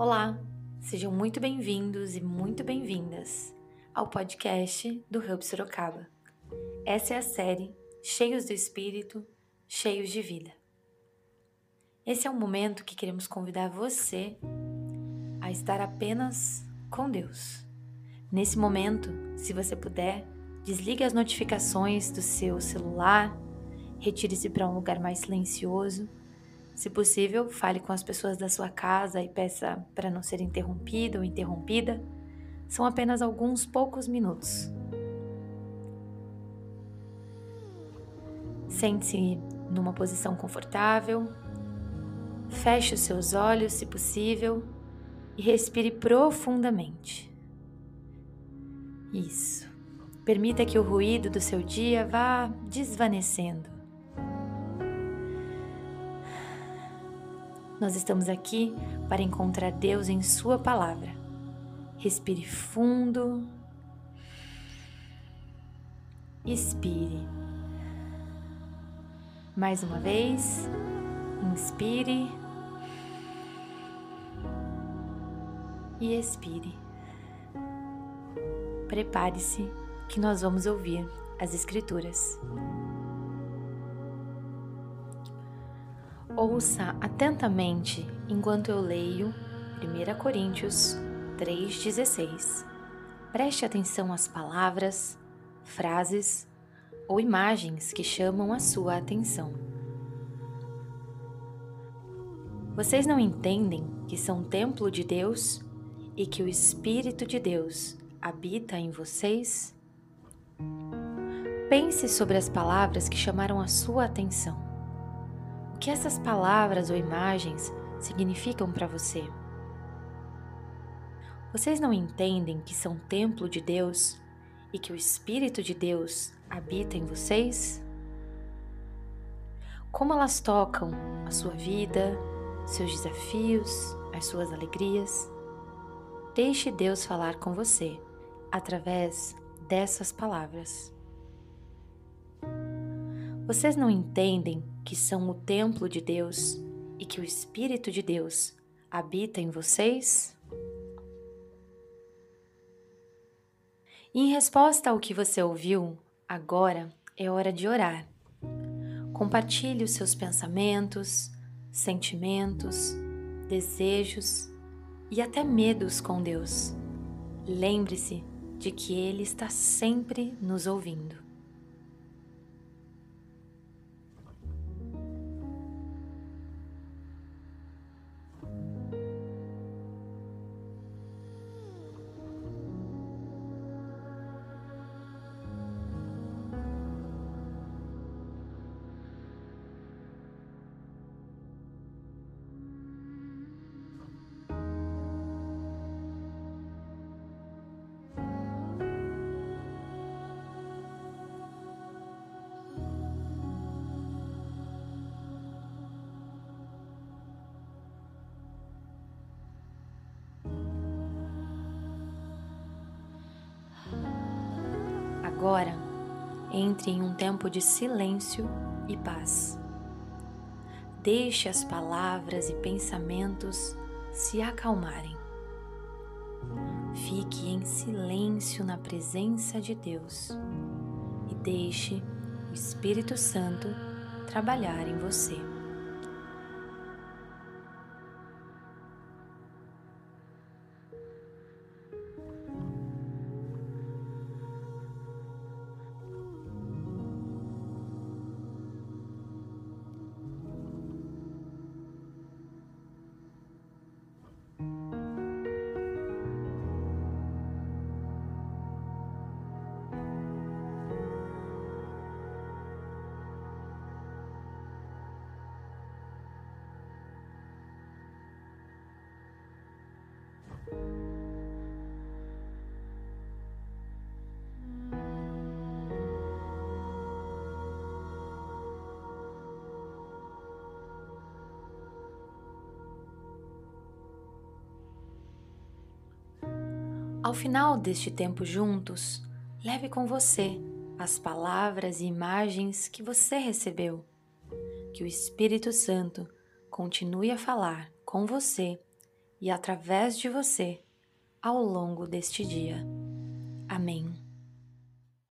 Olá, sejam muito bem-vindos e muito bem-vindas ao podcast do Hub Sorocaba. Essa é a série Cheios do Espírito, Cheios de Vida. Esse é um momento que queremos convidar você a estar apenas com Deus. Nesse momento, se você puder, desligue as notificações do seu celular, retire-se para um lugar mais silencioso se possível, fale com as pessoas da sua casa e peça para não ser interrompido ou interrompida. São apenas alguns poucos minutos. Sente-se numa posição confortável. Feche os seus olhos, se possível, e respire profundamente. Isso. Permita que o ruído do seu dia vá desvanecendo. Nós estamos aqui para encontrar Deus em Sua palavra. Respire fundo. Expire. Mais uma vez. Inspire. E expire. Prepare-se que nós vamos ouvir as Escrituras. Ouça atentamente enquanto eu leio 1 Coríntios 3,16. Preste atenção às palavras, frases ou imagens que chamam a sua atenção. Vocês não entendem que são templo de Deus e que o Espírito de Deus habita em vocês? Pense sobre as palavras que chamaram a sua atenção que essas palavras ou imagens significam para você? Vocês não entendem que são templo de Deus e que o Espírito de Deus habita em vocês? Como elas tocam a sua vida, seus desafios, as suas alegrias? Deixe Deus falar com você através dessas palavras. Vocês não entendem que são o templo de Deus e que o Espírito de Deus habita em vocês? Em resposta ao que você ouviu, agora é hora de orar. Compartilhe os seus pensamentos, sentimentos, desejos e até medos com Deus. Lembre-se de que Ele está sempre nos ouvindo. Agora, entre em um tempo de silêncio e paz. Deixe as palavras e pensamentos se acalmarem. Fique em silêncio na presença de Deus e deixe o Espírito Santo trabalhar em você. Ao final deste tempo juntos, leve com você as palavras e imagens que você recebeu. Que o Espírito Santo continue a falar com você e através de você ao longo deste dia. Amém.